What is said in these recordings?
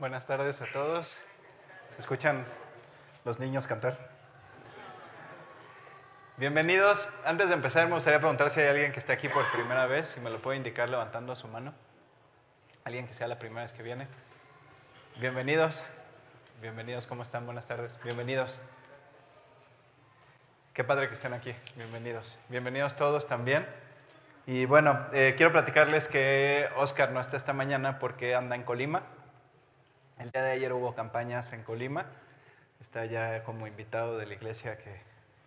Buenas tardes a todos. ¿Se escuchan los niños cantar? Bienvenidos. Antes de empezar, me gustaría preguntar si hay alguien que esté aquí por primera vez, si me lo puede indicar levantando su mano. Alguien que sea la primera vez que viene. Bienvenidos. Bienvenidos, ¿cómo están? Buenas tardes. Bienvenidos. Qué padre que estén aquí. Bienvenidos. Bienvenidos todos también. Y bueno, eh, quiero platicarles que Oscar no está esta mañana porque anda en Colima. El día de ayer hubo campañas en Colima. Está ya como invitado de la iglesia que,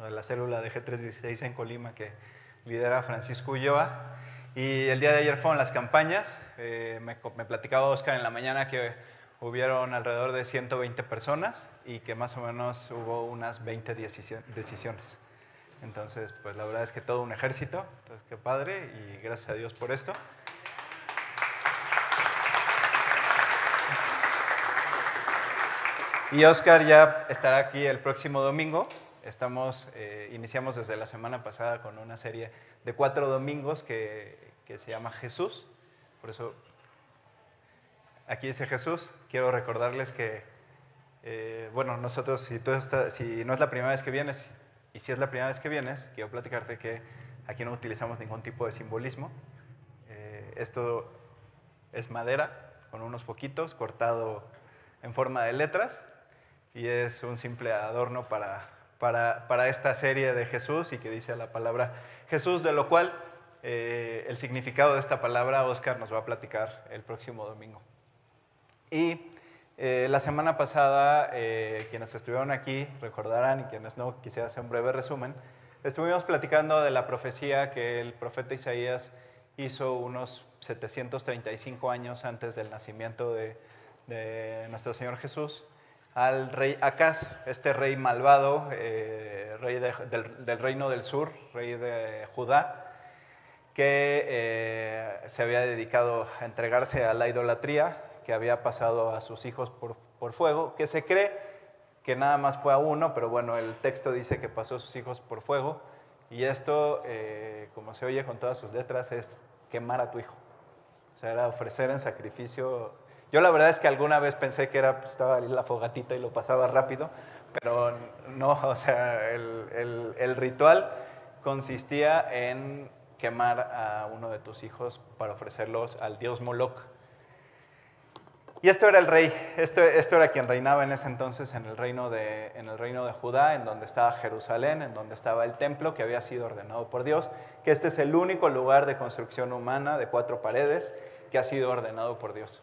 de la célula de G316 en Colima que lidera Francisco Ulloa. Y el día de ayer fueron las campañas. Eh, me, me platicaba Oscar en la mañana que hubieron alrededor de 120 personas y que más o menos hubo unas 20 decisiones. Entonces, pues la verdad es que todo un ejército, pues qué padre y gracias a Dios por esto. Y Oscar ya estará aquí el próximo domingo. Estamos, eh, iniciamos desde la semana pasada con una serie de cuatro domingos que, que se llama Jesús. Por eso aquí dice Jesús. Quiero recordarles que, eh, bueno, nosotros, si, no es la primera vez que vienes, y si es la primera vez que vienes, quiero platicarte que aquí no utilizamos ningún tipo de simbolismo. Eh, esto es madera con unos foquitos cortado en forma de letras y es un simple adorno para, para, para esta serie de Jesús y que dice la palabra Jesús, de lo cual eh, el significado de esta palabra Oscar nos va a platicar el próximo domingo. Y eh, la semana pasada, eh, quienes estuvieron aquí recordarán y quienes no, quisiera hacer un breve resumen, estuvimos platicando de la profecía que el profeta Isaías hizo unos 735 años antes del nacimiento de, nuestro Señor Jesús al rey Acaz, este rey malvado, eh, rey del, reino del sur, rey de Judá, que se había dedicado a entregarse a la idolatría, que había pasado a sus hijos por, por, fuego, que se cree que nada más fue a uno, pero bueno, el texto dice que pasó a sus hijos por fuego, y esto, eh, como se oye con todas sus letras, es quemar a tu hijo. O sea, era ofrecer en sacrificio. Yo la verdad es que alguna vez pensé que era, pues, estaba la fogatita y lo pasaba rápido, pero no, o sea, el, ritual consistía en quemar a uno de tus hijos para ofrecerlos al dios Moloch, y esto era el rey, esto, esto, era quien reinaba en ese entonces en el, reino de, en el reino de Judá, en donde estaba Jerusalén, en donde estaba el templo que había sido ordenado por Dios, que este es el único lugar de construcción humana de cuatro paredes que ha sido ordenado por Dios.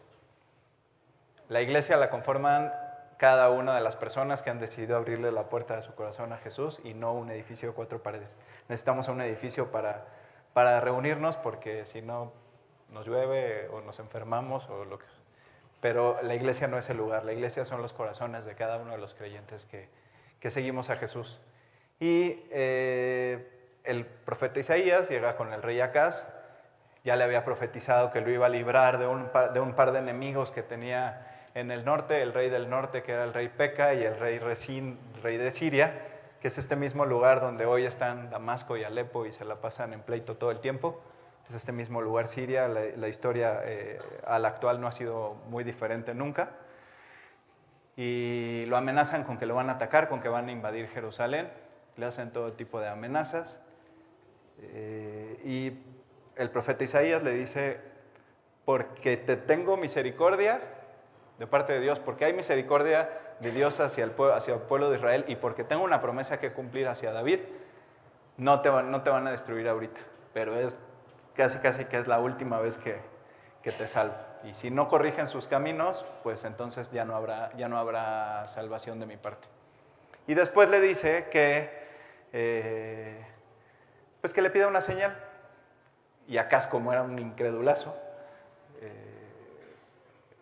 La iglesia la conforman cada una de las personas que han decidido abrirle la puerta de su corazón a Jesús y no un edificio de cuatro paredes. Necesitamos un edificio para, para reunirnos porque si no nos llueve o nos enfermamos o lo que pero la iglesia no es el lugar, la iglesia son los corazones de cada uno de los creyentes que, que seguimos a Jesús. Y eh, el profeta Isaías llega con el rey Acaz, ya le había profetizado que lo iba a librar de un, de un par de enemigos que tenía en el norte, el rey del norte que era el rey Peca y el rey Resín, rey de Siria, que es este mismo lugar donde hoy están Damasco y Alepo y se la pasan en pleito todo el tiempo es este mismo lugar Siria, la, historia eh, al actual no ha sido muy diferente nunca. Y lo amenazan con que lo van a atacar, con que van a invadir Jerusalén, le hacen todo tipo de amenazas. Eh, y el profeta Isaías le dice, porque te tengo misericordia de parte de Dios, porque hay misericordia de Dios hacia el, pueblo de Israel y porque tengo una promesa que cumplir hacia David, no te, no te van a destruir ahorita, pero es casi casi que es la última vez que, que te salvo. Y si no corrigen sus caminos, pues entonces ya no habrá, ya no habrá salvación de mi parte. Y después le dice que, eh, pues que le pida una señal. Y Acá, como era un incredulazo,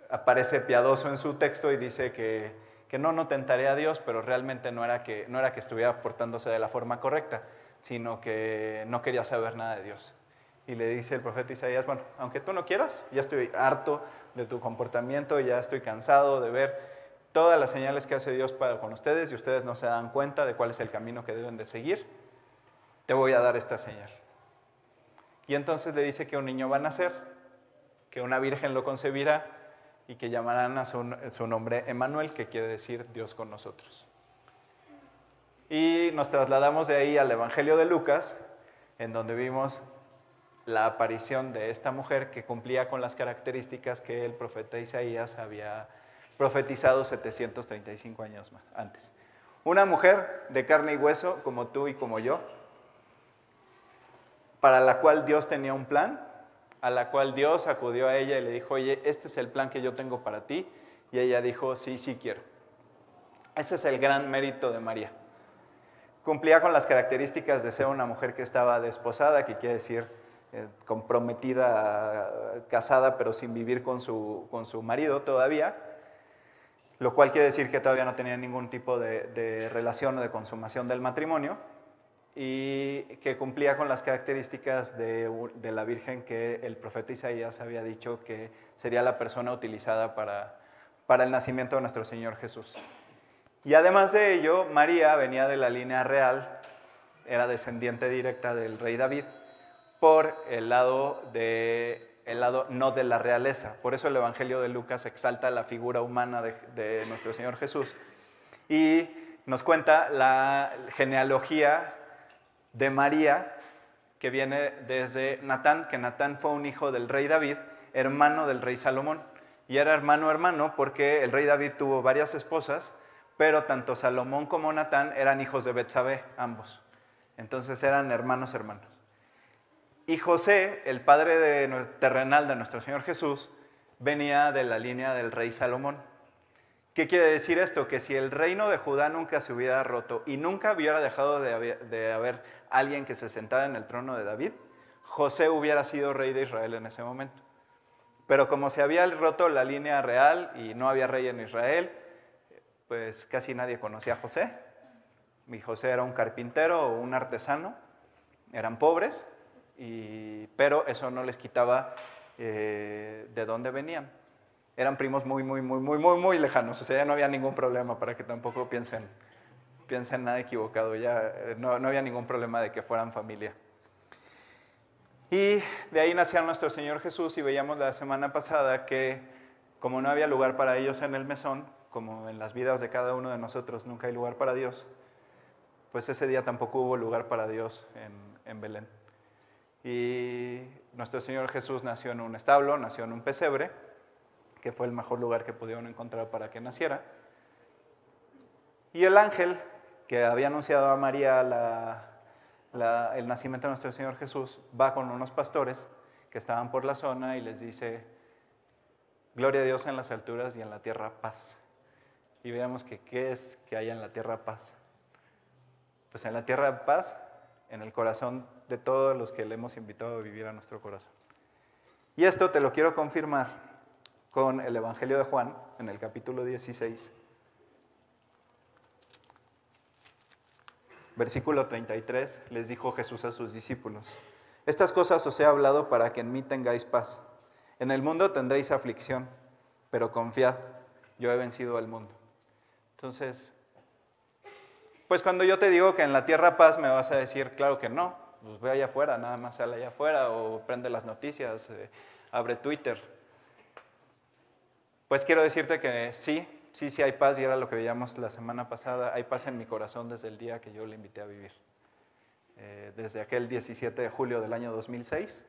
aparece piadoso en su texto y dice que, que, no, no tentaré a Dios, pero realmente no era, que, no era que estuviera portándose de la forma correcta, sino que no quería saber nada de Dios. Y le dice el profeta Isaías, bueno, aunque tú no quieras, ya estoy harto de tu comportamiento, ya estoy cansado de ver todas las señales que hace Dios para con ustedes y ustedes no se dan cuenta de cuál es el camino que deben de seguir. Te voy a dar esta señal. Y entonces le dice que un niño va a nacer, que una virgen lo concebirá y que llamarán a su, nombre Emanuel, que quiere decir Dios con nosotros. Y nos trasladamos de ahí al Evangelio de Lucas, en donde vimos la aparición de esta mujer que cumplía con las características que el profeta Isaías había profetizado 735 años antes. Una mujer de carne y hueso, como tú y como yo, para la cual Dios tenía un plan, a la cual Dios acudió a ella y le dijo, oye, este es el plan que yo tengo para ti. Y ella dijo, sí, sí quiero. Ese es el gran mérito de María. Cumplía con las características de ser una mujer que estaba desposada, que quiere decir eh, comprometida, casada, pero sin vivir con su, con su marido todavía, lo cual quiere decir que todavía no tenía ningún tipo de, de relación o de consumación del matrimonio y que cumplía con las características de, la Virgen que el profeta Isaías había dicho que sería la persona utilizada para, para el nacimiento de nuestro Señor Jesús. Y además de ello, María venía de la línea real, era descendiente directa del rey David, por el lado, de, el lado no de la realeza. Por eso el Evangelio de Lucas exalta la figura humana de nuestro Señor Jesús y nos cuenta la genealogía de María, que viene desde Natán, que Natán fue un hijo del rey David, hermano del rey Salomón. Y era hermano hermano porque el rey David tuvo varias esposas, pero tanto Salomón como Natán eran hijos de Betsabé, ambos. Entonces eran hermanos hermanos. Y José, el padre de, terrenal de nuestro Señor Jesús, venía de la línea del rey Salomón. ¿Qué quiere decir esto? Que si el reino de Judá nunca se hubiera roto y nunca hubiera dejado de haber, alguien que se sentara en el trono de David, José hubiera sido rey de Israel en ese momento. Pero como se había roto la línea real y no había rey en Israel, pues casi nadie conocía a José. Mi José era un carpintero o un artesano, eran pobres, pero eso no les quitaba eh, de dónde venían. Eran primos muy, muy, muy, muy, muy, muy lejanos, o sea, ya no había ningún problema para que tampoco piensen, piensen nada equivocado, ya eh, no, no había ningún problema de que fueran familia. Y de ahí nació nuestro Señor Jesús y veíamos la semana pasada que como no había lugar para ellos en el mesón, como en las vidas de cada uno de nosotros nunca hay lugar para Dios, pues ese día tampoco hubo lugar para Dios en, en Belén. Y nuestro Señor Jesús nació en un establo, nació en un pesebre, que fue el mejor lugar que pudieron encontrar para que naciera. Y el ángel que había anunciado a María el nacimiento de nuestro Señor Jesús va con unos pastores que estaban por la zona y les dice, gloria a Dios en las alturas y en la tierra paz. Y veamos que qué es que haya en la tierra paz. Pues en la tierra paz, en el corazón de todos los que le hemos invitado a vivir a nuestro corazón. Y esto te lo quiero confirmar con el Evangelio de Juan, en el capítulo 16, versículo 33, les dijo Jesús a sus discípulos, estas cosas os he hablado para que en mí tengáis paz. En el mundo tendréis aflicción, pero confiad, yo he vencido al mundo. Entonces, pues cuando yo te digo que en la tierra paz me vas a decir, claro que no, pues ve allá afuera, nada más sale allá afuera o prende las noticias, eh, abre Twitter. Pues quiero decirte que sí, sí, sí hay paz y era lo que veíamos la semana pasada, hay paz en mi corazón desde el día que yo le invité a vivir. Eh, desde aquel 17 de julio del año 2006,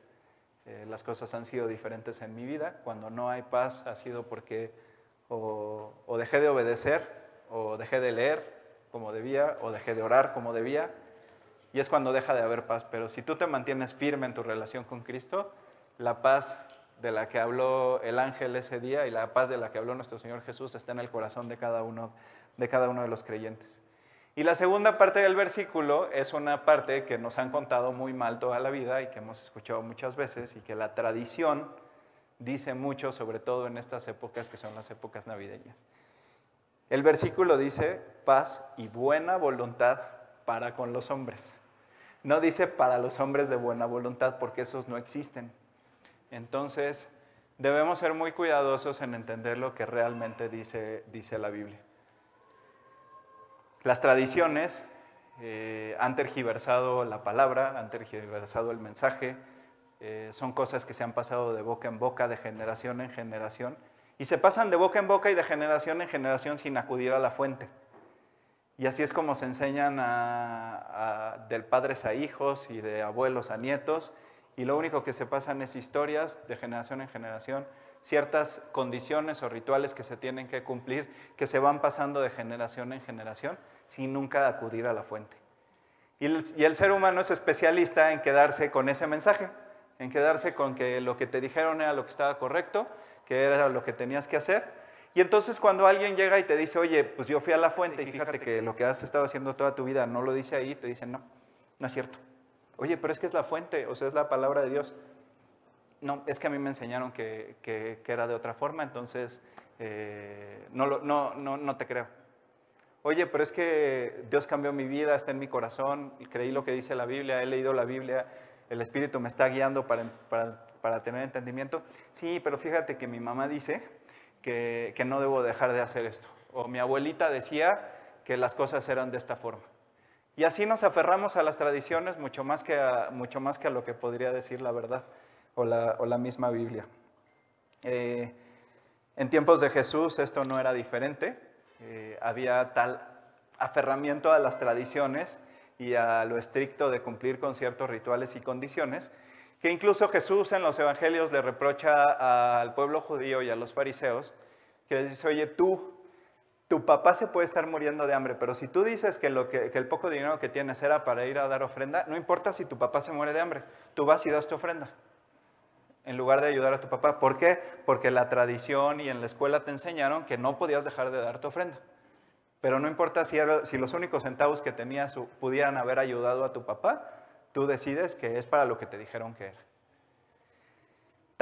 eh, las cosas han sido diferentes en mi vida. Cuando no hay paz ha sido porque o, o dejé de obedecer, o dejé de leer como debía, o dejé de orar como debía, y es cuando deja de haber paz. Pero si tú te mantienes firme en tu relación con Cristo, la paz de la que habló el ángel ese día y la paz de la que habló nuestro Señor Jesús está en el corazón de cada uno de, los creyentes. Y la segunda parte del versículo es una parte que nos han contado muy mal toda la vida y que hemos escuchado muchas veces y que la tradición dice mucho, sobre todo en estas épocas que son las épocas navideñas. El versículo dice paz y buena voluntad para con los hombres. No dice para los hombres de buena voluntad porque esos no existen. Entonces, debemos ser muy cuidadosos en entender lo que realmente dice, dice la Biblia. Las tradiciones eh, han tergiversado la palabra, han tergiversado el mensaje, eh, son cosas que se han pasado de boca en boca, de generación en generación, Y se pasan de boca en boca y de generación en generación sin acudir a la fuente. Y así es como se enseñan del padres a hijos y de abuelos a nietos. Y lo único que se pasan es historias de generación en generación, ciertas condiciones o rituales que se tienen que cumplir, que se van pasando de generación en generación sin nunca acudir a la fuente. Y el, ser humano es especialista en quedarse con ese mensaje, en quedarse con que lo que te dijeron era lo que estaba correcto, que era lo que tenías que hacer. Y entonces cuando alguien llega y te dice, oye, pues yo fui a la fuente y fíjate que lo que has estado haciendo toda tu vida no lo dice ahí, te dicen, no, no es cierto. Oye, pero es que es la fuente, o sea, es la palabra de Dios. No, es que a mí me enseñaron que, era de otra forma, entonces eh, no, no, no, no te creo. Oye, pero es que Dios cambió mi vida, está en mi corazón, creí lo que dice la Biblia, he leído la Biblia, el Espíritu me está guiando para, tener entendimiento. Sí, pero fíjate que mi mamá dice que, no debo dejar de hacer esto. O mi abuelita decía que las cosas eran de esta forma. Y así nos aferramos a las tradiciones mucho más que a, mucho más que a lo que podría decir la verdad o la, misma Biblia. Eh, en tiempos de Jesús esto no era diferente. Eh, había tal aferramiento a las tradiciones y a lo estricto de cumplir con ciertos rituales y condiciones, que incluso Jesús en los evangelios le reprocha al pueblo judío y a los fariseos, que les dice, oye, tú, tu papá se puede estar muriendo de hambre, pero si tú dices que, lo que, el poco dinero que tienes era para ir a dar ofrenda, no importa si tu papá se muere de hambre, tú vas y das tu ofrenda en lugar de ayudar a tu papá. ¿Por qué? Porque la tradición y en la escuela te enseñaron que no podías dejar de dar tu ofrenda. Pero no importa si, si los únicos centavos que tenías pudieran haber ayudado a tu papá, tú decides que es para lo que te dijeron que era.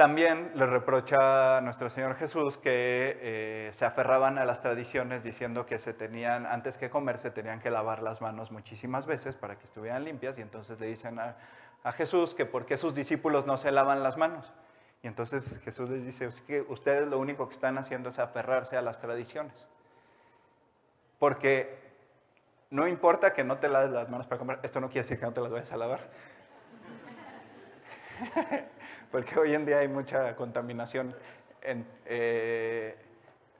También le reprocha a nuestro Señor Jesús que eh, se aferraban a las tradiciones diciendo que antes que comer, se tenían que lavar las manos muchísimas veces para que estuvieran limpias y entonces le dicen a, a Jesús que por qué sus discípulos no se lavan las manos. Y entonces Jesús les dice, es que ustedes lo único que están haciendo es aferrarse a las tradiciones. Porque no importa que no te laves las manos para comer, esto no quiere decir que no te las vayas a lavar. Porque hoy en día hay mucha contaminación. Eh,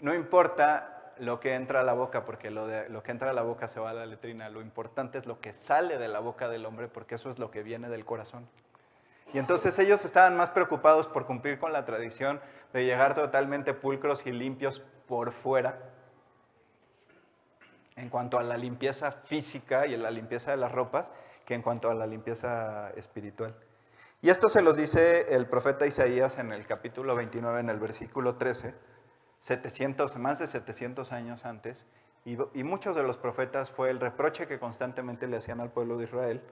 no importa lo que entra a la boca, porque lo, que entra a la boca se va a la letrina. Lo importante es lo que sale de la boca del hombre, porque eso es lo que viene del corazón. Y entonces ellos estaban más preocupados por cumplir con la tradición de llegar totalmente pulcros y limpios por fuera, en cuanto a la limpieza física y la limpieza de las ropas, que en cuanto a la limpieza espiritual. Y esto se los dice el profeta Isaías en el capítulo 29, en el versículo 13 700, más de 700 años antes, y, muchos de los profetas fue el reproche que constantemente le hacían al pueblo de Israel.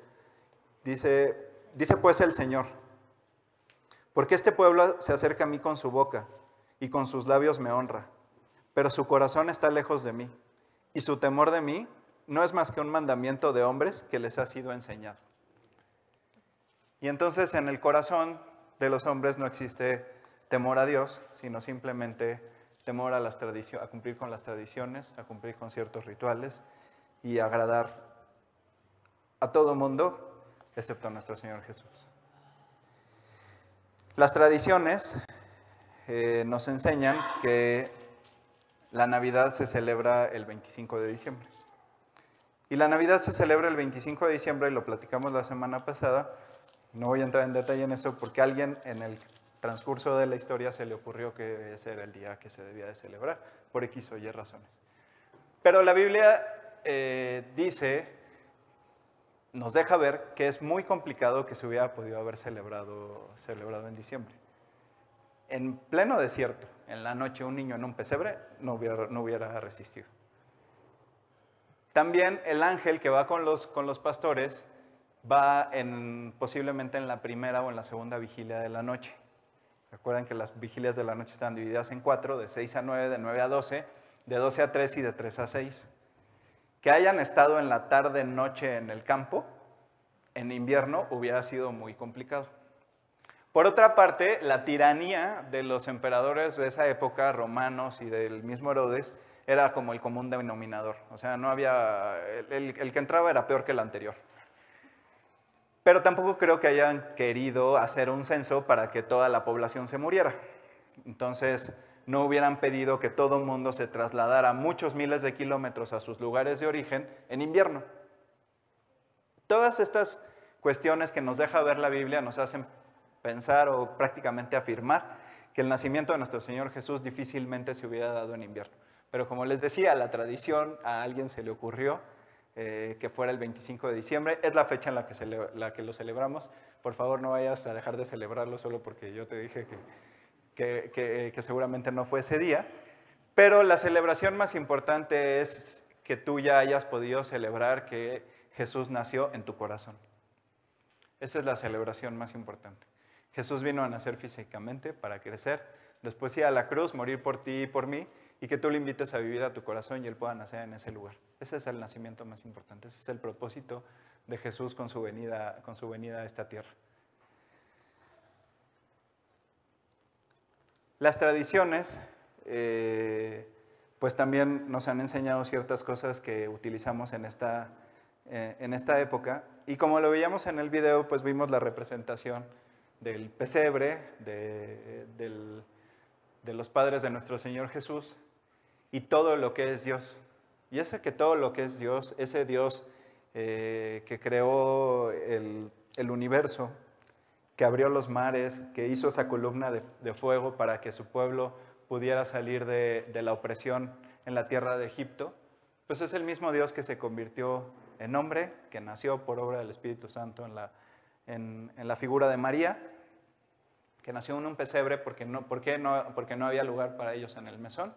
Dice, dice pues el Señor, porque este pueblo se acerca a mí con su boca y con sus labios me honra, pero su corazón está lejos de mí, y su temor de mí no es más que un mandamiento de hombres que les ha sido enseñado. Y entonces en el corazón de los hombres no existe temor a Dios, sino simplemente temor a, las a cumplir con las tradiciones, a cumplir con ciertos rituales y agradar a todo mundo, excepto a nuestro Señor Jesús. Las tradiciones eh, nos enseñan que la Navidad se celebra el 25 de diciembre. Y la Navidad se celebra el 25 de diciembre, y lo platicamos la semana pasada. No voy a entrar en detalle en eso porque alguien en el transcurso de la historia se le ocurrió que ese era el día que se debía de celebrar, por X o Y razones. Pero la Biblia eh, dice, nos deja ver que es muy complicado que se hubiera podido haber celebrado, celebrado en diciembre. En pleno desierto, en la noche, un niño en un pesebre no hubiera, no hubiera resistido. También el ángel que va con los, con los pastores va en, posiblemente en la primera o en la segunda vigilia de la noche. Recuerden que las vigilias de la noche están divididas en cuatro, de 6 a 9, de 9 a 12, de 12 a 3 y de 3 a 6. Que hayan estado en la tarde, noche en el campo, en invierno hubiera sido muy complicado. Por otra parte, la tiranía de los emperadores de esa época, romanos y del mismo Herodes, era como el común denominador. O sea, no había, el que entraba era peor que el anterior. Pero tampoco creo que hayan querido hacer un censo para que toda la población se muriera. Entonces, no hubieran pedido que todo el mundo se trasladara muchos miles de kilómetros a sus lugares de origen en invierno. Todas estas cuestiones que nos deja ver la Biblia nos hacen pensar o prácticamente afirmar que el nacimiento de nuestro Señor Jesús difícilmente se hubiera dado en invierno. Pero como les decía, la tradición a alguien se le ocurrió eh, que fuera el 25 de diciembre. Es la fecha en la que, lo celebramos. Por favor, no vayas a dejar de celebrarlo solo porque yo te dije que, que, que seguramente no fue ese día. Pero la celebración más importante es que tú ya hayas podido celebrar que Jesús nació en tu corazón. Esa es la celebración más importante. Jesús vino a nacer físicamente para crecer, después ir a la cruz, morir por ti y por mí, y que tú le invites a vivir a tu corazón y él pueda nacer en ese lugar. Ese es el nacimiento más importante, ese es el propósito de Jesús con su venida, con su venida a esta tierra. Las tradiciones, eh, pues también nos han enseñado ciertas cosas que utilizamos en esta, eh, en esta época. Y como lo veíamos en el video, pues vimos la representación del pesebre, de, de los padres de nuestro Señor Jesús y todo lo que es Dios. Y ese que todo lo que es Dios, ese Dios eh, que creó el, universo, que abrió los mares, que hizo esa columna de, fuego para que su pueblo pudiera salir de, la opresión en la tierra de Egipto, pues es el mismo Dios que se convirtió en hombre, que nació por obra del Espíritu Santo en la, en, la figura de María, que nació en un pesebre porque no, porque, no, porque no había lugar para ellos en el mesón,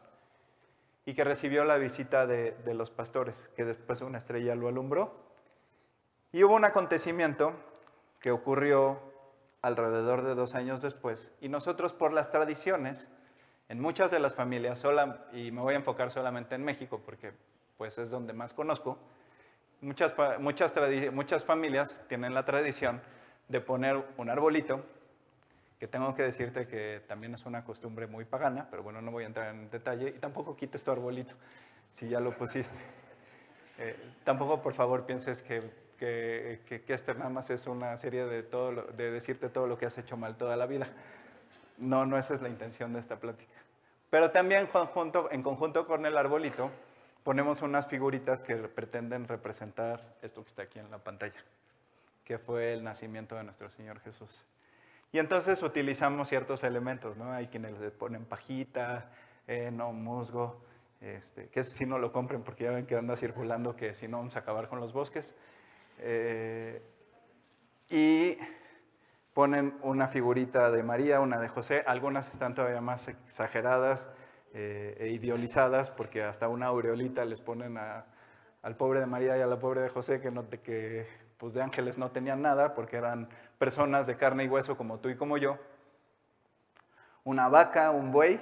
y que recibió la visita de, de los pastores, que después una estrella lo alumbró. Y hubo un acontecimiento que ocurrió alrededor de dos años después, y nosotros por las tradiciones, en muchas de las familias, sola, y me voy a enfocar solamente en México porque pues es donde más conozco, muchas, muchas, muchas familias tienen la tradición de poner un arbolito, que tengo que decirte que también es una costumbre muy pagana, pero bueno, no voy a entrar en detalle, y tampoco quites tu arbolito si ya lo pusiste. Eh, tampoco, por favor, pienses que, que, este nada más es una serie de, todo de decirte todo lo que has hecho mal toda la vida. No, no esa es la intención de esta plática. Pero también junto, en conjunto con el arbolito ponemos unas figuritas que pretenden representar esto que está aquí en la pantalla que fue el nacimiento de nuestro Señor Jesús. Y entonces utilizamos ciertos elementos, ¿no? Hay quienes le ponen pajita, no musgo, este, que si no lo compren porque ya ven que anda circulando que si no vamos a acabar con los bosques. Eh, y ponen una figurita de María, una de José, algunas están todavía más exageradas eh, e idealizadas porque hasta una aureolita les ponen al pobre de María y a la pobre de José que, no, que pues de ángeles no tenían nada porque eran personas de carne y hueso como tú y como yo. Una vaca, un buey,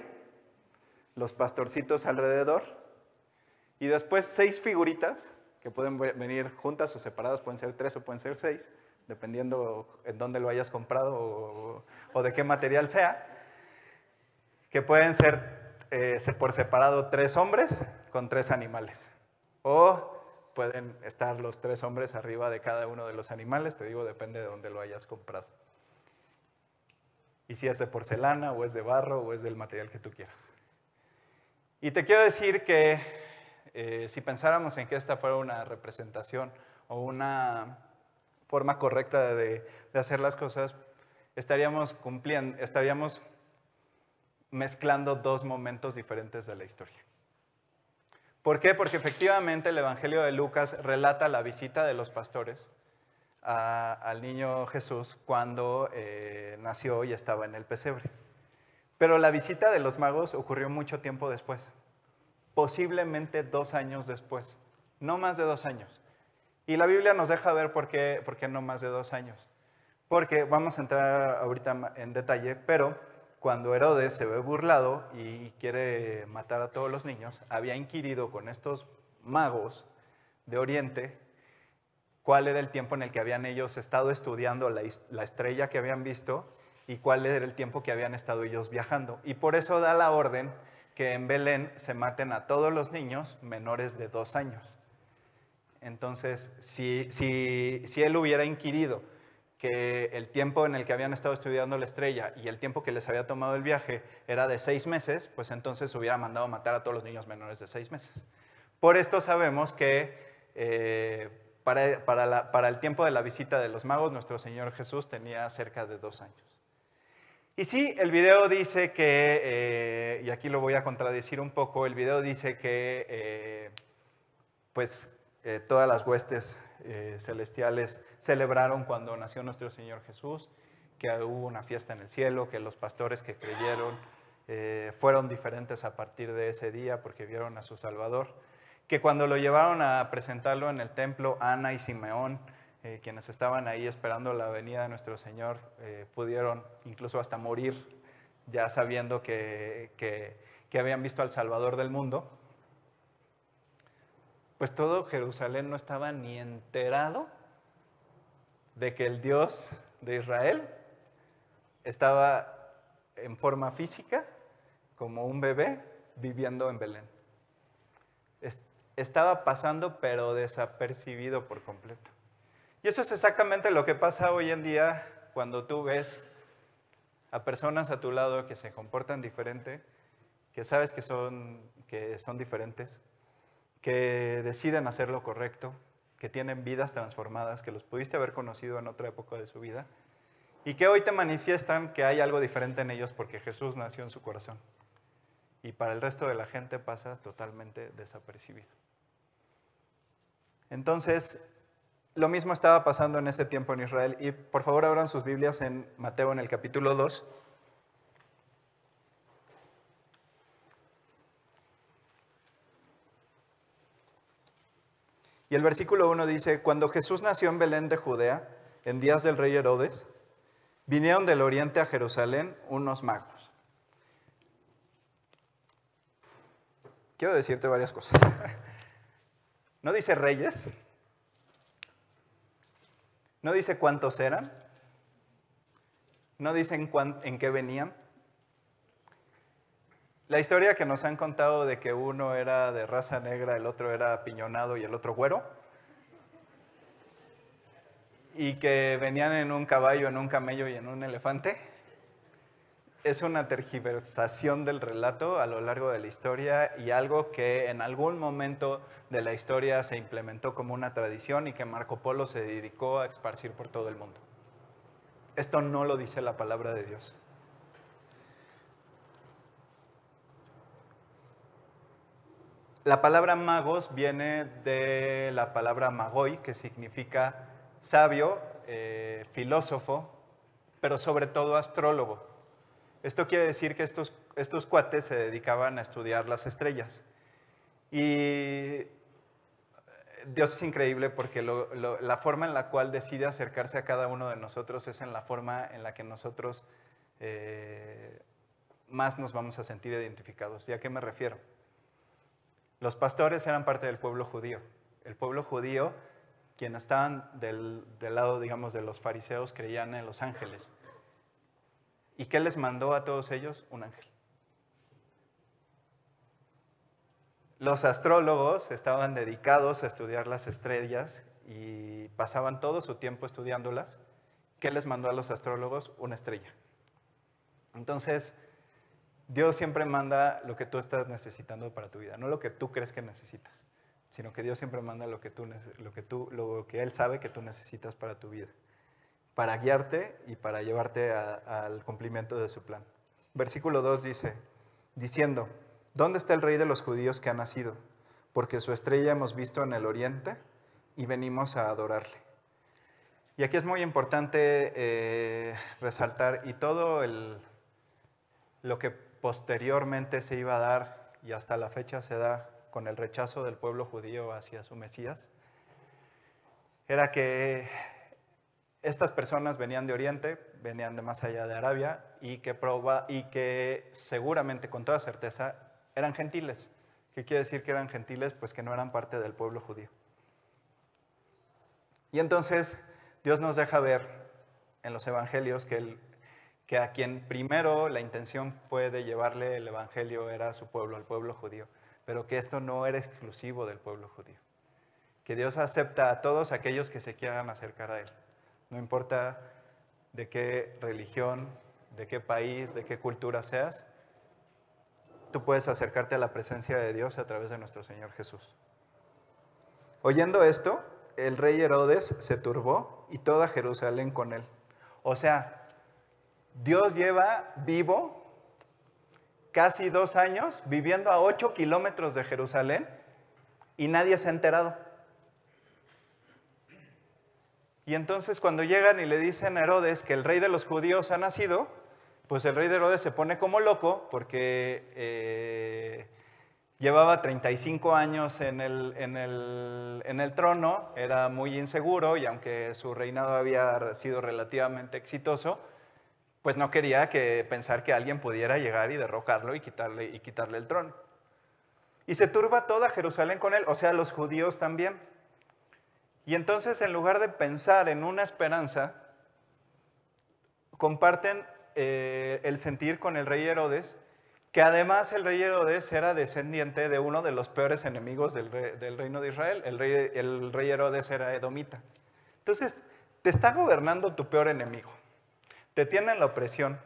los pastorcitos alrededor y después seis figuritas que pueden venir juntas o separadas, pueden ser tres o pueden ser seis, dependiendo en dónde lo hayas comprado o, de qué material sea, que pueden ser eh, por separado tres hombres con tres animales. O pueden estar los tres hombres arriba de cada uno de los animales, te digo, depende de dónde lo hayas comprado. Y si es de porcelana o es de barro o es del material que tú quieras. Y te quiero decir que eh, si pensáramos en que esta fuera una representación o una forma correcta de, de hacer las cosas, estaríamos cumpliendo, estaríamos mezclando dos momentos diferentes de la historia. ¿Por qué? Porque efectivamente el Evangelio de Lucas relata la visita de los pastores al niño Jesús cuando eh, nació y estaba en el pesebre. Pero la visita de los magos ocurrió mucho tiempo después, posiblemente dos años después, no más de dos años. Y la Biblia nos deja ver por qué, por qué no más de dos años. Porque vamos a entrar ahorita en detalle, pero cuando Herodes se ve burlado y quiere matar a todos los niños, había inquirido con estos magos de Oriente cuál era el tiempo en el que habían ellos estado estudiando la, estrella que habían visto y cuál era el tiempo que habían estado ellos viajando. Y por eso da la orden que en Belén se maten a todos los niños menores de dos años. Entonces, si, si, si él hubiera inquirido que el tiempo en el que habían estado estudiando la estrella y el tiempo que les había tomado el viaje era de seis meses, pues entonces hubiera mandado matar a todos los niños menores de seis meses. Por esto sabemos que eh, para, el tiempo de la visita de los magos, nuestro Señor Jesús tenía cerca de dos años. Y sí, el video dice que, eh, y aquí lo voy a contradecir un poco, el video dice que eh, pues todas las huestes celestiales celebraron cuando nació nuestro Señor Jesús, que hubo una fiesta en el cielo, que los pastores que creyeron fueron diferentes a partir de ese día porque vieron a su Salvador que cuando lo llevaron a presentarlo en el templo, Ana y Simeón, eh, quienes estaban ahí esperando la venida de nuestro Señor, eh, pudieron incluso hasta morir ya sabiendo que, que habían visto al Salvador del mundo. Pues todo Jerusalén no estaba ni enterado de que el Dios de Israel estaba en forma física como un bebé viviendo en Belén estaba pasando pero desapercibido por completo. Y eso es exactamente lo que pasa hoy en día cuando tú ves a personas a tu lado que se comportan diferente, que sabes que son, que son diferentes, que deciden hacer lo correcto, que tienen vidas transformadas, que los pudiste haber conocido en otra época de su vida, y que hoy te manifiestan que hay algo diferente en ellos porque Jesús nació en su corazón. Y para el resto de la gente pasa totalmente desapercibido. Entonces, lo mismo estaba pasando en ese tiempo en Israel. Y por favor abran sus Biblias en Mateo en el capítulo 2. Y el versículo 1 dice, cuando Jesús nació en Belén de Judea, en días del rey Herodes, vinieron del oriente a Jerusalén unos magos. Quiero decirte varias cosas. No dice reyes. No dice cuántos eran. No dice en, qué venían. La historia que nos han contado de que uno era de raza negra, el otro era piñonado y el otro güero, y que venían en un caballo, en un camello y en un elefante, es una tergiversación del relato a lo largo de la historia y algo que en algún momento de la historia se implementó como una tradición y que Marco Polo se dedicó a esparcir por todo el mundo. Esto no lo dice la palabra de Dios. La palabra magos viene de la palabra magoi, que significa sabio, eh, filósofo, pero sobre todo astrólogo. Esto quiere decir que estos, estos cuates se dedicaban a estudiar las estrellas. Y Dios es increíble porque la forma en la cual decide acercarse a cada uno de nosotros es en la forma en la que nosotros eh, más nos vamos a sentir identificados. ¿Y a qué me refiero? Los pastores eran parte del pueblo judío. El pueblo judío, quienes estaban del, del lado, digamos, de los fariseos, creían en los ángeles. ¿Y qué les mandó a todos ellos? Un ángel. Los astrólogos estaban dedicados a estudiar las estrellas y pasaban todo su tiempo estudiándolas. ¿Qué les mandó a los astrólogos? Una estrella. Entonces, Dios siempre manda lo que tú estás necesitando para tu vida, no lo que tú crees que necesitas, sino que Dios siempre manda lo que, tú, lo que, Él sabe que tú necesitas para tu vida para guiarte y para llevarte al cumplimiento de su plan. Versículo 2 dice, diciendo, ¿dónde está el rey de los judíos que ha nacido? Porque su estrella hemos visto en el oriente y venimos a adorarle. Y aquí es muy importante eh, resaltar, y todo lo que posteriormente se iba a dar, y hasta la fecha se da con el rechazo del pueblo judío hacia su Mesías, era que estas personas venían de Oriente, venían de más allá de Arabia y que, proba, y que seguramente, con toda certeza, eran gentiles. ¿Qué quiere decir que eran gentiles? Pues que no eran parte del pueblo judío. Y entonces Dios nos deja ver en los evangelios que, que a quien primero la intención fue de llevarle el evangelio era a su pueblo, al pueblo judío, pero que esto no era exclusivo del pueblo judío, que Dios acepta a todos aquellos que se quieran acercar a Él No importa de qué religión, de qué país, de qué cultura seas, tú puedes acercarte a la presencia de Dios a través de nuestro Señor Jesús. Oyendo esto, el rey Herodes se turbó y toda Jerusalén con él. O sea, Dios lleva vivo casi dos años viviendo a ocho kilómetros de Jerusalén y nadie se ha enterado. Y entonces cuando llegan y le dicen a Herodes que el rey de los judíos ha nacido, pues el rey de Herodes se pone como loco porque eh, llevaba 35 años en el, en, el, en el trono, era muy inseguro y aunque su reinado había sido relativamente exitoso, pues no quería que pensar que alguien pudiera llegar y derrocarlo y quitarle, y quitarle el trono. Y se turba toda Jerusalén con él, o sea, los judíos también. Y entonces, en lugar de pensar en una esperanza, comparten eh, el sentir con el rey Herodes, que además el rey Herodes era descendiente de uno de los peores enemigos del, reino de Israel. El rey, el rey Herodes era edomita. Entonces, te está gobernando tu peor enemigo. Te tienen la opresión.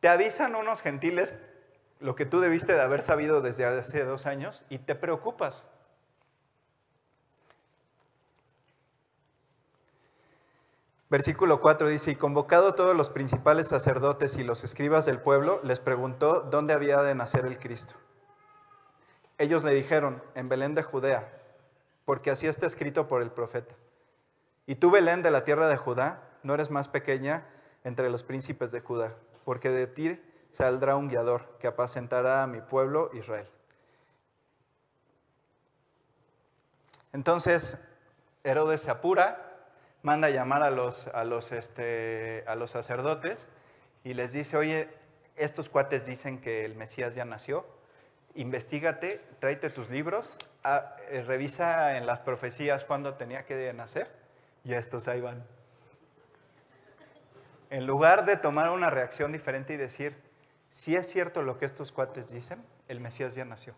Te avisan unos gentiles lo que tú debiste de haber sabido desde hace dos años y te preocupas. Versículo 4 dice, y convocado todos los principales sacerdotes y los escribas del pueblo, les preguntó dónde había de nacer el Cristo. Ellos le dijeron, en Belén de Judea, porque así está escrito por el profeta. Y tú, Belén de la tierra de Judá, no eres más pequeña entre los príncipes de Judá, porque de ti saldrá un guiador que apacentará a mi pueblo Israel. Entonces, Herodes se apura manda llamar a los, a los, este, a los sacerdotes y les dice, oye, estos cuates dicen que el Mesías ya nació, investigate, tráete tus libros, ah, eh, revisa en las profecías cuándo tenía que nacer y estos ahí van. En lugar de tomar una reacción diferente y decir, si es cierto lo que estos cuates dicen, el Mesías ya nació.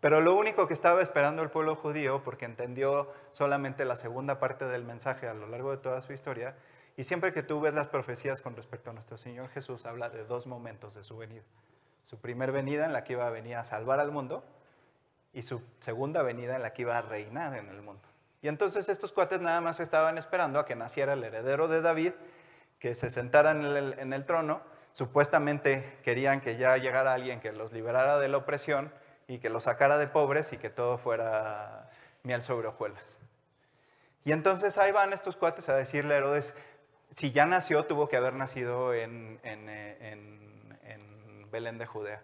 Pero lo único que estaba esperando el pueblo judío, porque entendió solamente la segunda parte del mensaje a lo largo de toda su historia, y siempre que tú ves las profecías con respecto a nuestro Señor Jesús, habla de dos momentos de su venida. Su primer venida en la que iba a venir a salvar al mundo y su segunda venida en la que iba a reinar en el mundo. Y entonces estos cuates nada más estaban esperando a que naciera el heredero de David, que se sentara en el, trono. Supuestamente querían que ya llegara alguien que los liberara de la opresión y que lo sacara de pobres y que todo fuera miel sobre hojuelas. Y entonces ahí van estos cuates a decirle a Herodes, si ya nació, tuvo que haber nacido en, en, Belén de Judea.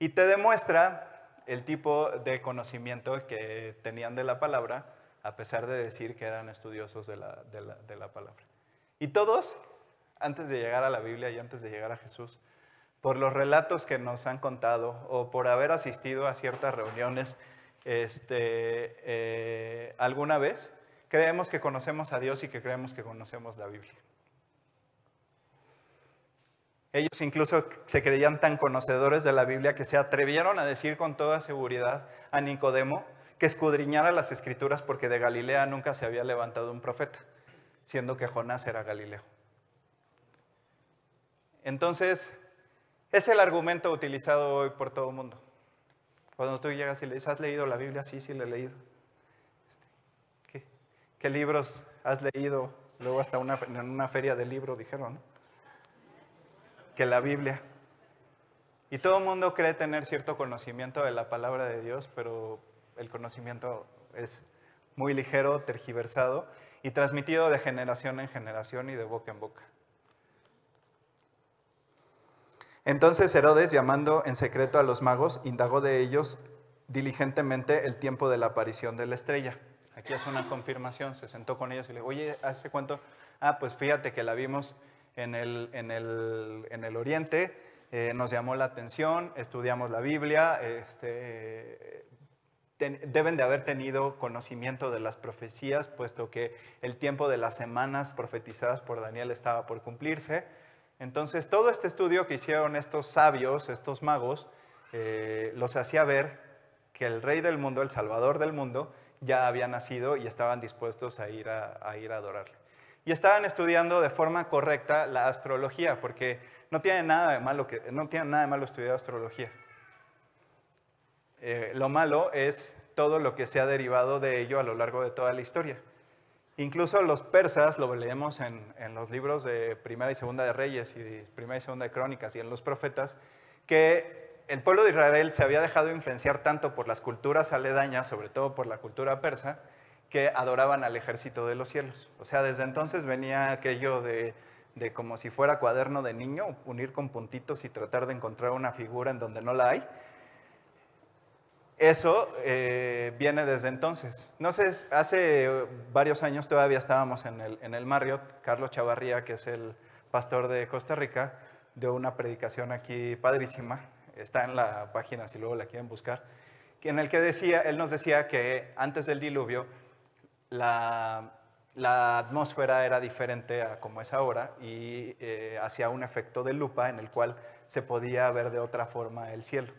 Y te demuestra el tipo de conocimiento que tenían de la palabra, a pesar de decir que eran estudiosos de la, de la, de la palabra. Y todos, antes de llegar a la Biblia y antes de llegar a Jesús, por los relatos que nos han contado o por haber asistido a ciertas reuniones este, eh, alguna vez, creemos que conocemos a Dios y que creemos que conocemos la Biblia. Ellos incluso se creían tan conocedores de la Biblia que se atrevieron a decir con toda seguridad a Nicodemo que escudriñara las escrituras porque de Galilea nunca se había levantado un profeta, siendo que Jonás era Galileo. Entonces, es el argumento utilizado hoy por todo el mundo. Cuando tú llegas y le dices, ¿has leído la Biblia? Sí, sí, la he leído. Este, ¿Qué, libros has leído? Luego hasta una, en una feria de libros dijeron que la Biblia. Y todo el mundo cree tener cierto conocimiento de la palabra de Dios, pero el conocimiento es muy ligero, tergiversado y transmitido de generación en generación y de boca en boca. Entonces Herodes, llamando en secreto a los magos, indagó de ellos diligentemente el tiempo de la aparición de la estrella. Aquí hace una confirmación, se sentó con ellos y le dijo, oye, ¿hace cuánto? Ah, pues fíjate que la vimos en el, en el, oriente, eh, nos llamó la atención, estudiamos la Biblia, este, deben de haber tenido conocimiento de las profecías, puesto que el tiempo de las semanas profetizadas por Daniel estaba por cumplirse. Entonces, todo este estudio que hicieron estos sabios, estos magos, eh, los hacía ver que el rey del mundo, el salvador del mundo, ya había nacido y estaban dispuestos a ir a, ir a adorarle. y estaban estudiando de forma correcta la astrología, porque no tiene nada de malo, que, no tiene nada de malo estudiar astrología. Eh, lo malo es todo lo que se ha derivado de ello a lo largo de toda la historia. Incluso los persas, lo leemos en, los libros de Primera y Segunda de Reyes y Primera y Segunda de Crónicas y en los profetas, que el pueblo de Israel se había dejado influenciar tanto por las culturas aledañas, sobre todo por la cultura persa, que adoraban al ejército de los cielos. O sea, desde entonces venía aquello de como si fuera cuaderno de niño, unir con puntitos y tratar de encontrar una figura en donde no la hay. Eso eh, viene desde entonces. No sé, hace varios años todavía estábamos en el, en el Marriott, Carlos Chavarría, que es el pastor de Costa Rica, dio una predicación aquí padrísima, está en la página si luego la quieren buscar, en el que decía, él nos decía que antes del diluvio la, la atmósfera era diferente a como es ahora y eh, hacía un efecto de lupa en el cual se podía ver de otra forma el cielo.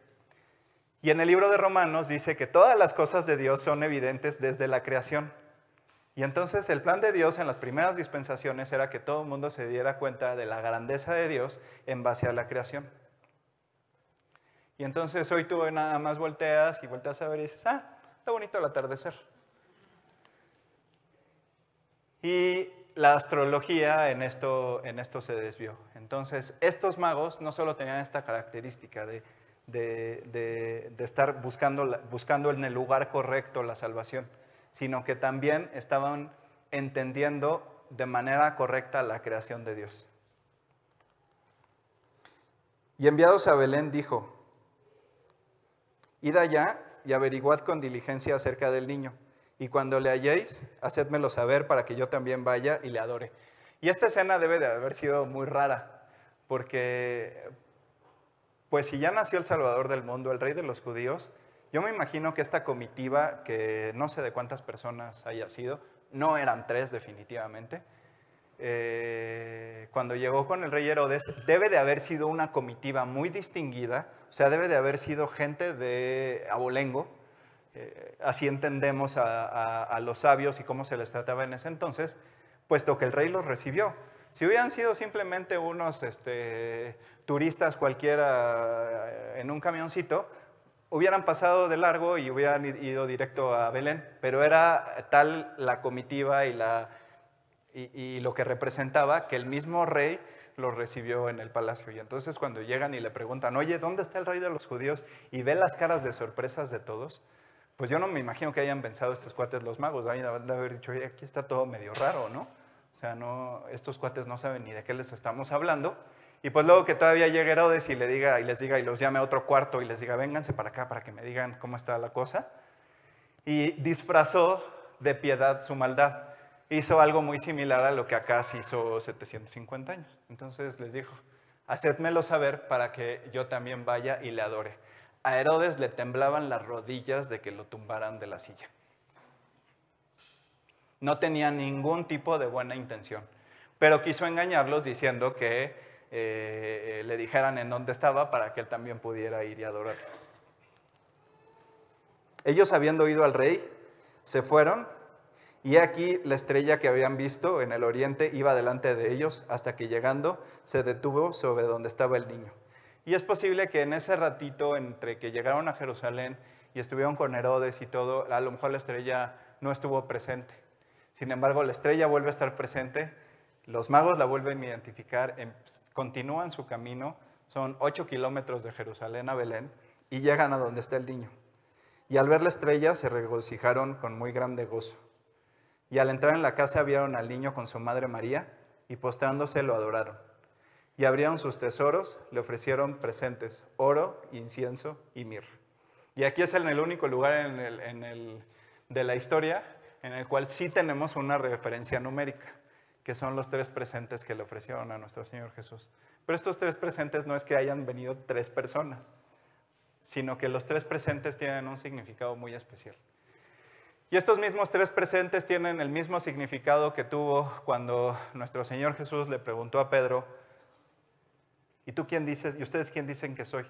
Y en el libro de Romanos dice que todas las cosas de Dios son evidentes desde la creación. Y entonces el plan de Dios en las primeras dispensaciones era que todo el mundo se diera cuenta de la grandeza de Dios en base a la creación. Y entonces hoy tú nada más volteas y volteas a ver y dices, ah, está bonito el atardecer. Y la astrología en esto, en esto se desvió. Entonces, estos magos no solo tenían esta característica de de, estar buscando, buscando en el lugar correcto la salvación, sino que también estaban entendiendo de manera correcta la creación de Dios. Y enviados a Belén dijo, id allá y averiguad con diligencia acerca del niño, y cuando le halléis, hacedmelo saber para que yo también vaya y le adore. Y esta escena debe de haber sido muy rara, porque pues si ya nació el Salvador del mundo, el Rey de los judíos, yo me imagino que esta comitiva, que no sé de cuántas personas haya sido, no eran tres definitivamente, eh, cuando llegó con el rey Herodes, debe de haber sido una comitiva muy distinguida, o sea, debe de haber sido gente de abolengo, eh, así entendemos a los sabios y cómo se les trataba en ese entonces, puesto que el rey los recibió. Si hubieran sido simplemente unos este, turistas cualquiera eh, en un camioncito, hubieran pasado de largo y hubieran ido directo a Belén, pero era tal la comitiva y, la, y, lo que representaba que el mismo rey los recibió en el palacio. Y entonces cuando llegan y le preguntan, oye, ¿dónde está el rey de los judíos? Y ve las caras de sorpresas de todos, pues yo no me imagino que hayan pensado estos cuates los magos, de haber dicho, oye, aquí está todo medio raro, ¿no? O sea, no, estos cuates no saben ni de qué les estamos hablando. Y pues luego que todavía llegue Herodes y, le diga, y les diga y los llame a otro cuarto y les diga, vénganse para acá para que me digan cómo está la cosa. Y disfrazó de piedad su maldad. Hizo algo muy similar a lo que acá se hizo 750 años. Entonces les dijo, hacedmelo saber para que yo también vaya y le adore. A Herodes le temblaban las rodillas de que lo tumbaran de la silla. No tenía ningún tipo de buena intención, pero quiso engañarlos diciendo que eh, le dijeran en dónde estaba para que él también pudiera ir y adorar. Ellos habiendo oído al rey, se fueron y aquí la estrella que habían visto en el oriente iba delante de ellos hasta que llegando se detuvo sobre donde estaba el niño. Y es posible que en ese ratito entre que llegaron a Jerusalén y estuvieron con Herodes y todo, a lo mejor la estrella no estuvo presente. Sin embargo, la estrella vuelve a estar presente, los magos la vuelven a identificar, em, continúan su camino, son ocho kilómetros de Jerusalén a Belén y llegan a donde está el niño. Y al ver la estrella se regocijaron con muy grande gozo. Y al entrar en la casa vieron al niño con su madre María y postrándose lo adoraron. Y abrieron sus tesoros, le ofrecieron presentes, oro, incienso y mirra. Y aquí es el único lugar en el, de la historia en el cual sí tenemos una referencia numérica, que son los tres presentes que le ofrecieron a nuestro Señor Jesús. Pero estos tres presentes no es que hayan venido tres personas, sino que los tres presentes tienen un significado muy especial. Y estos mismos tres presentes tienen el mismo significado que tuvo cuando nuestro Señor Jesús le preguntó a Pedro, ¿y tú quién dices? ¿Y ustedes quién dicen que soy?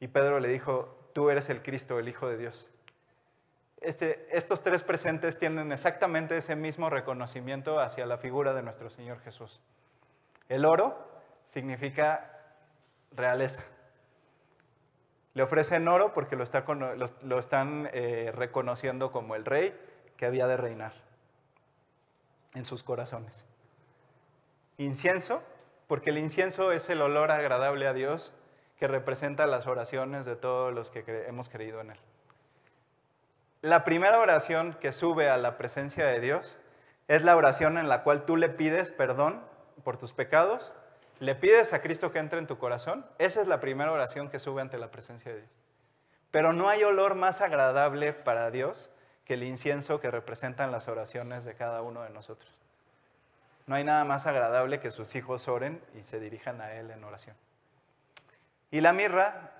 Y Pedro le dijo, tú eres el Cristo, el Hijo de Dios. Este, estos tres presentes tienen exactamente ese mismo reconocimiento hacia la figura de nuestro Señor Jesús. El oro significa realeza. Le ofrecen oro porque lo, están eh, reconociendo como el rey que había de reinar en sus corazones. Incienso, porque el incienso es el olor agradable a Dios que representa las oraciones de todos los que hemos creído en Él. La primera oración que sube a la presencia de Dios es la oración en la cual tú le pides perdón por tus pecados, le pides a Cristo que entre en tu corazón. Esa es la primera oración que sube ante la presencia de Dios. Pero no hay olor más agradable para Dios que el incienso que representan las oraciones de cada uno de nosotros. No hay nada más agradable que sus hijos oren y se dirijan a Él en oración. Y la mirra,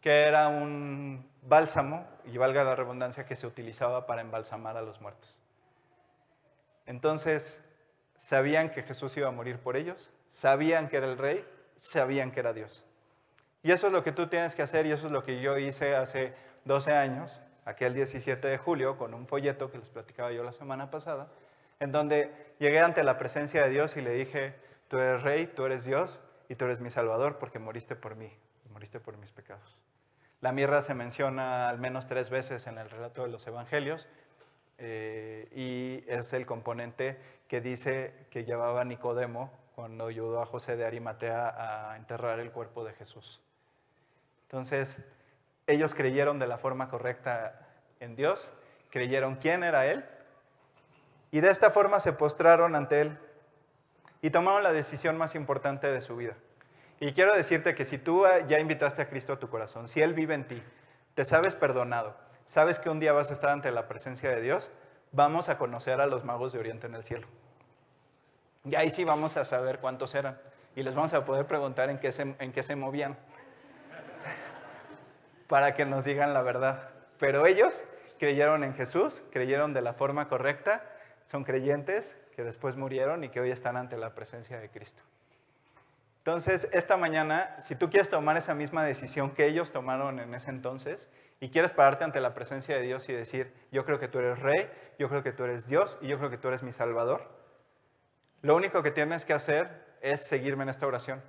que era un bálsamo, y valga la redundancia, que se utilizaba para embalsamar a los muertos. Entonces, sabían que Jesús iba a morir por ellos, sabían que era el rey, sabían que era Dios. Y eso es lo que tú tienes que hacer y eso es lo que yo hice hace 12 años, aquel 17 de julio, con un folleto que les platicaba yo la semana pasada, en donde llegué ante la presencia de Dios y le dije, tú eres rey, tú eres Dios, y tú eres mi Salvador porque moriste por mí, moriste por mis pecados. La mirra se menciona al menos tres veces en el relato de los evangelios eh, y es el componente que dice que llevaba Nicodemo cuando ayudó a José de Arimatea a enterrar el cuerpo de Jesús. Entonces, ellos creyeron de la forma correcta en Dios, creyeron quién era Él y de esta forma se postraron ante Él y tomaron la decisión más importante de su vida. Y quiero decirte que si tú ya invitaste a Cristo a tu corazón, si Él vive en ti, te sabes perdonado, sabes que un día vas a estar ante la presencia de Dios, vamos a conocer a los magos de Oriente en el cielo. Y ahí sí vamos a saber cuántos eran. Y les vamos a poder preguntar en qué se, en qué se movían. Para que nos digan la verdad. Pero ellos creyeron en Jesús, creyeron de la forma correcta, son creyentes que después murieron y que hoy están ante la presencia de Cristo. Entonces, esta mañana, si tú quieres tomar esa misma decisión que ellos tomaron en ese entonces y quieres pararte ante la presencia de Dios y decir, yo creo que tú eres rey, yo creo que tú eres Dios y yo creo que tú eres mi Salvador, lo único que tienes que hacer es seguirme en esta oración.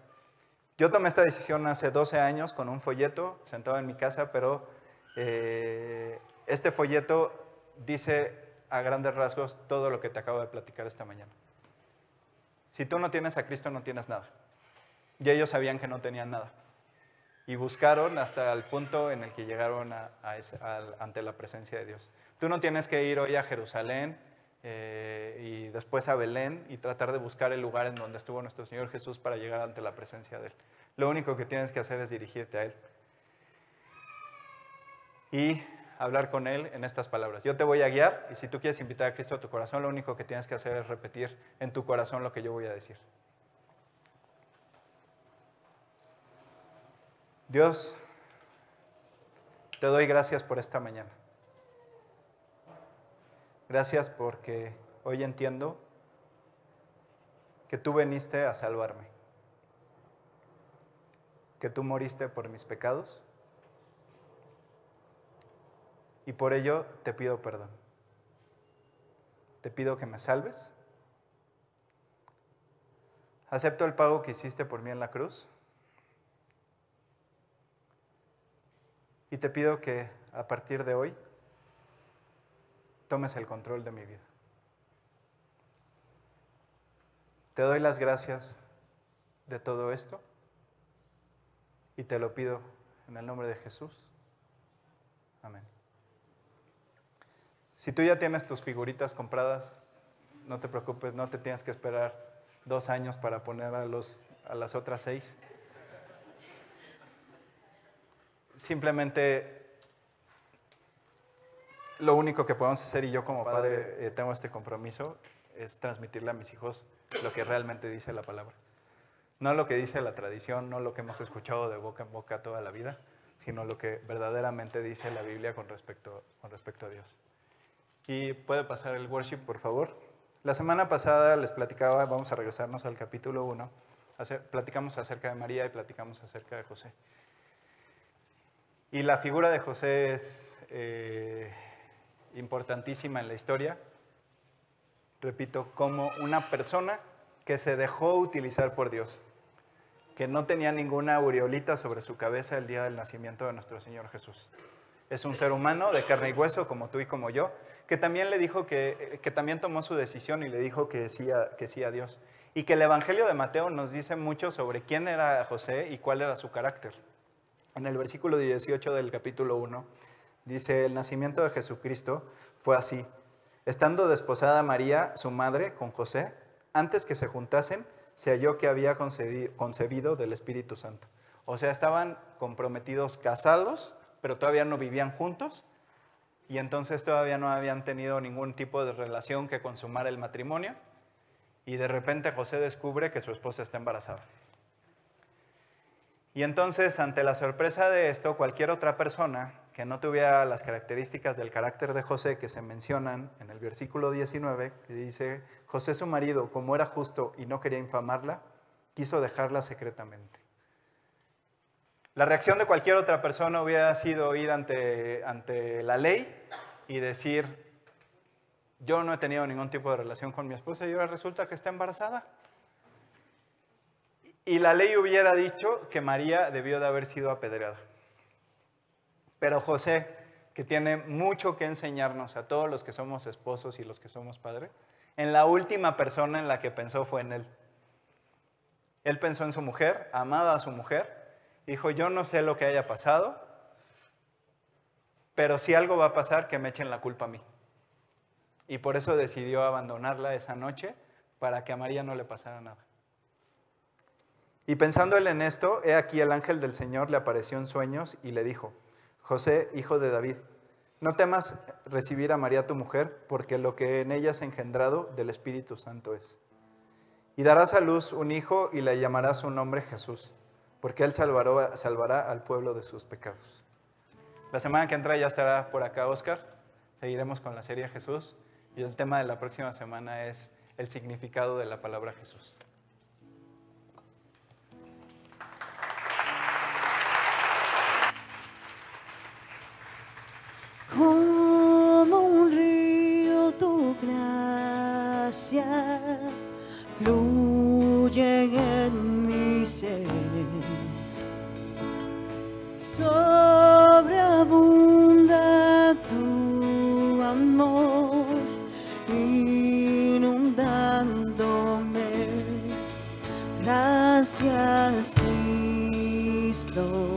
Yo tomé esta decisión hace 12 años con un folleto sentado en mi casa, pero eh, este folleto dice a grandes rasgos todo lo que te acabo de platicar esta mañana. Si tú no tienes a Cristo, no tienes nada. Y ellos sabían que no tenían nada. Y buscaron hasta el punto en el que llegaron ante la presencia de Dios. Tú no tienes que ir hoy a Jerusalén eh, y después a Belén y tratar de buscar el lugar en donde estuvo nuestro Señor Jesús para llegar ante la presencia de Él. Lo único que tienes que hacer es dirigirte a Él. Y hablar con Él en estas palabras. Yo te voy a guiar y si tú quieres invitar a Cristo a tu corazón, lo único que tienes que hacer es repetir en tu corazón lo que yo voy a decir. Dios, te doy gracias por esta mañana. Gracias porque hoy entiendo que tú veniste a salvarme, que tú moriste por mis pecados y por ello te pido perdón. Te pido que me salves. Acepto el pago que hiciste por mí en la cruz. Y te pido que a partir de hoy tomes el control de mi vida. Te doy las gracias de todo esto y te lo pido en el nombre de Jesús. Amén. Si tú ya tienes tus figuritas compradas, no te preocupes, no te tienes que esperar dos años para poner a, los, a las otras seis. Simplemente lo único que podemos hacer, y yo como padre eh, tengo este compromiso, es transmitirle a mis hijos lo que realmente dice la palabra. No lo que dice la tradición, no lo que hemos escuchado de boca en boca toda la vida, sino lo que verdaderamente dice la Biblia con respecto, con respecto a Dios. Y puede pasar el worship, por favor. La semana pasada les platicaba, vamos a regresarnos al capítulo 1, platicamos acerca de María y platicamos acerca de José. Y la figura de José es eh, importantísima en la historia, repito, como una persona que se dejó utilizar por Dios, que no tenía ninguna aureolita sobre su cabeza el día del nacimiento de nuestro Señor Jesús. Es un ser humano de carne y hueso, como tú y como yo, que también le dijo que, que también tomó su decisión y le dijo que sí, a, que sí a Dios. Y que el Evangelio de Mateo nos dice mucho sobre quién era José y cuál era su carácter. En el versículo 18 del capítulo 1 dice, el nacimiento de Jesucristo fue así. Estando desposada María, su madre, con José, antes que se juntasen, se halló que había concebido del Espíritu Santo. O sea, estaban comprometidos casados, pero todavía no vivían juntos y entonces todavía no habían tenido ningún tipo de relación que consumara el matrimonio y de repente José descubre que su esposa está embarazada. Y entonces, ante la sorpresa de esto, cualquier otra persona que no tuviera las características del carácter de José que se mencionan en el versículo 19, que dice, José su marido, como era justo y no quería infamarla, quiso dejarla secretamente. La reacción de cualquier otra persona hubiera sido ir ante, ante la ley y decir, yo no he tenido ningún tipo de relación con mi esposa y ahora resulta que está embarazada. Y la ley hubiera dicho que María debió de haber sido apedreada. Pero José, que tiene mucho que enseñarnos a todos los que somos esposos y los que somos padres, en la última persona en la que pensó fue en él. Él pensó en su mujer, amaba a su mujer, dijo, yo no sé lo que haya pasado, pero si algo va a pasar, que me echen la culpa a mí. Y por eso decidió abandonarla esa noche para que a María no le pasara nada. Y pensando él en esto, he aquí el ángel del Señor le apareció en sueños y le dijo, José, hijo de David, no temas recibir a María tu mujer, porque lo que en ella es engendrado del Espíritu Santo es. Y darás a luz un hijo y le llamarás su nombre Jesús, porque él salvará, salvará al pueblo de sus pecados. La semana que entra ya estará por acá Oscar. Seguiremos con la serie Jesús. Y el tema de la próxima semana es el significado de la palabra Jesús. Gracia fluye en mi ser. Sobreabunda tu amor inundándome. Gracias Cristo.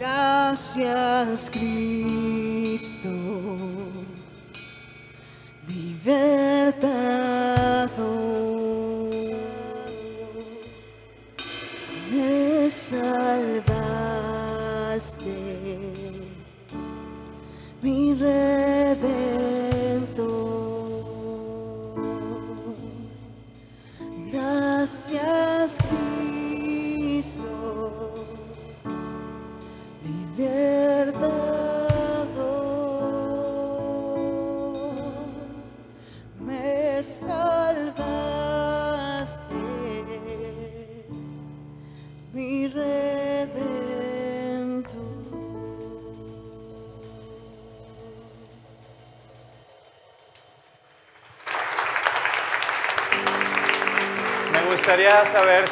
Gracias Cristo, libertador,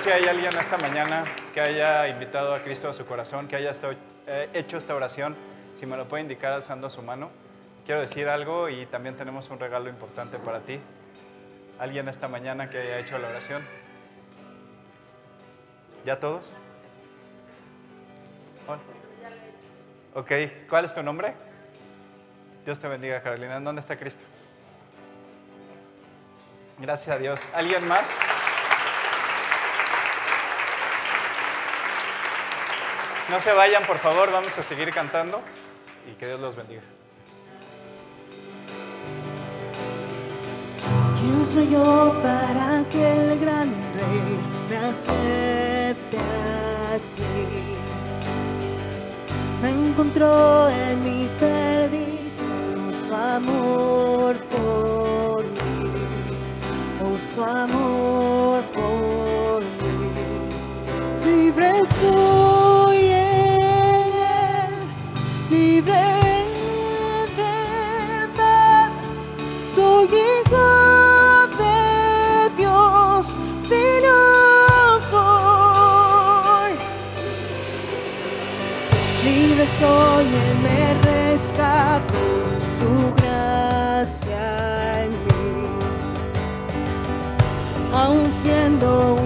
si hay alguien esta mañana que haya invitado a Cristo a su corazón, que haya eh, hecho esta oración. Si me lo puede indicar alzando su mano. Quiero decir algo y también tenemos un regalo importante para ti. ¿Alguien esta mañana que haya hecho la oración? ¿Ya todos? Hola. Ok, ¿cuál es tu nombre? Dios te bendiga, Carolina. ¿En dónde está Cristo? Gracias a Dios. ¿Alguien más? No se vayan, por favor, vamos a seguir cantando y que Dios los bendiga. ¿Quién soy yo para que el gran rey me acepte así? Me encontró en mi perdición su amor por mí, oh su amor por mí. Libre soy gracia